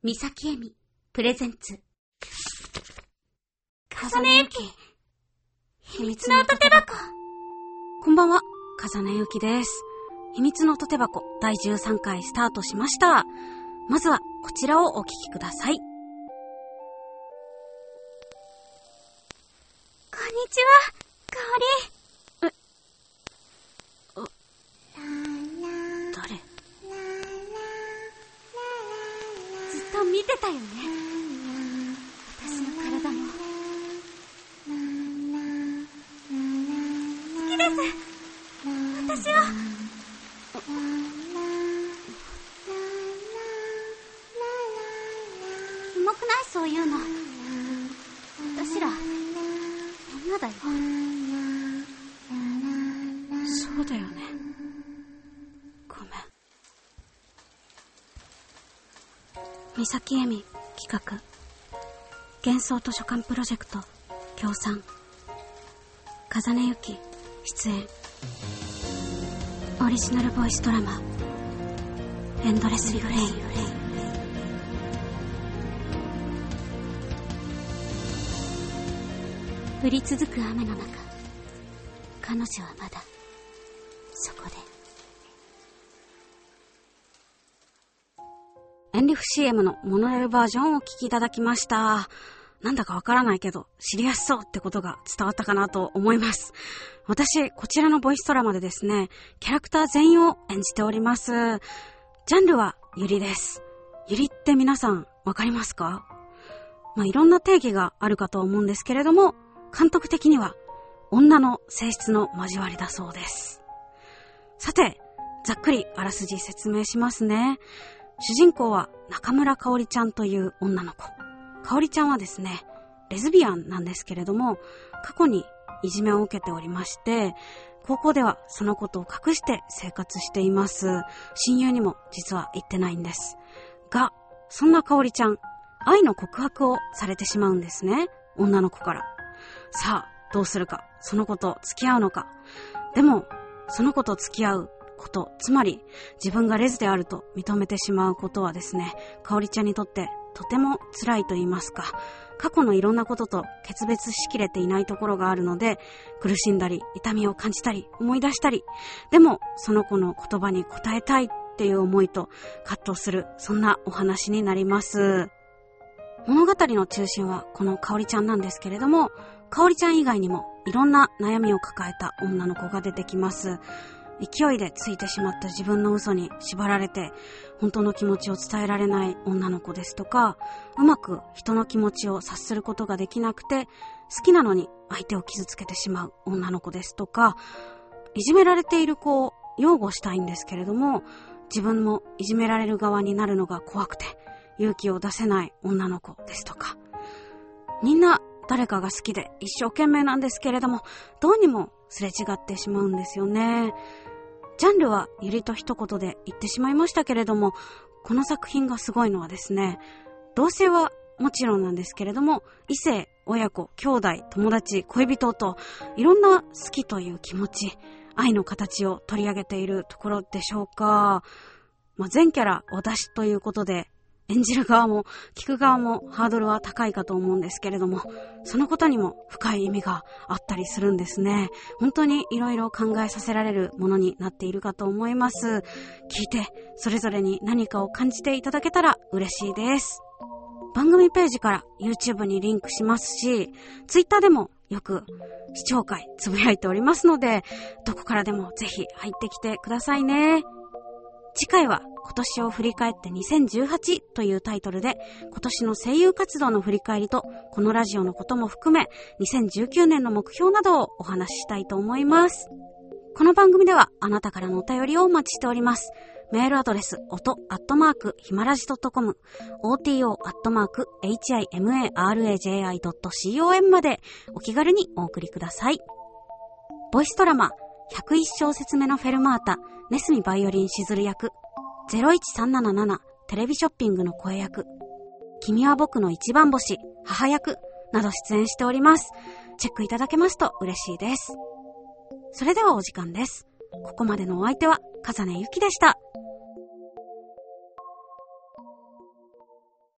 三崎恵美、プレゼンツ。重ねゆき、秘密の縦箱。こんばんは、重ねゆきです。秘密の縦箱第13回スタートしました。まずはこちらをお聞きください。こんにちは、か誰と見てたよね。私の体も。好きです。私は。キモくない？そういうの。私ら、女だよ。そうだよね。ごめん。三崎恵美企画。幻想図書館プロジェクト協賛。風根ゆき出演。オリジナルボイスドラマ。エンドレスリフレイン。降り続く雨の中、彼女はまだ、そこで。エンリフ CM のモノレールバージョンをお聞きいただきました。なんだかわからないけど、知りやすそうってことが伝わったかなと思います。私、こちらのボイスドラマでですね、キャラクター全員を演じております。ジャンルはゆりです。ゆりって皆さんわかりますか？まあ、いろんな定義があるかと思うんですけれども、監督的には女の性質の交わりだそうです。さて、ざっくりあらすじ説明しますね。主人公は中村かおりちゃんという女の子。かおりちゃんはですね、レズビアンなんですけれども、過去にいじめを受けておりまして、高校ではそのことを隠して生活しています。親友にも実は言ってないんです。が、そんなかおりちゃん、愛の告白をされてしまうんですね。女の子から。さあ、どうするか。その子と付き合うのか。でも、その子と付き合うこと、つまり自分がレズであると認めてしまうことはですね、かおりちゃんにとってとても辛いと言いますか、過去のいろんなことと決別しきれていないところがあるので、苦しんだり、痛みを感じたり、思い出したり、でもその子の言葉に応えたいっていう思いと葛藤する、そんなお話になります。物語の中心はこのかおりちゃんなんですけれども、かおりちゃん以外にもいろんな悩みを抱えた女の子が出てきます。勢いでついてしまった自分の嘘に縛られて、本当の気持ちを伝えられない女の子ですとか、うまく人の気持ちを察することができなくて、好きなのに相手を傷つけてしまう女の子ですとか、いじめられている子を擁護したいんですけれども、自分もいじめられる側になるのが怖くて、勇気を出せない女の子ですとか、みんな誰かが好きで一生懸命なんですけれども、どうにもすれ違ってしまうんですよね。ジャンルはゆりと一言で言ってしまいましたけれども、この作品がすごいのはですね、同性はもちろんなんですけれども、異性、親子、兄弟、友達、恋人と、いろんな好きという気持ち、愛の形を取り上げているところでしょうか。まあ、全キャラ私ということで、演じる側も聞く側もハードルは高いかと思うんですけれども、そのことにも深い意味があったりするんですね。本当にいろいろ考えさせられるものになっているかと思います。聞いて、それぞれに何かを感じていただけたら嬉しいです。番組ページから YouTube にリンクしますし、Twitter でもよく視聴会つぶやいておりますので、どこからでもぜひ入ってきてくださいね。次回は今年を振り返って2018というタイトルで今年の声優活動の振り返りとこのラジオのことも含め2019年の目標などをお話ししたいと思います。この番組ではあなたからのお便りをお待ちしております。メールアドレス、音、アットマーク、ひまらじ .com、oto、アットマーク、himaraji.com までお気軽にお送りください。ボイスドラマ、101小節目のフェルマータ、ネスミバイオリンしずる役、01377テレビショッピングの声役、君は僕の一番星、母役など出演しております。チェックいただけますと嬉しいです。それではお時間です。ここまでのお相手は、かざねゆきでした。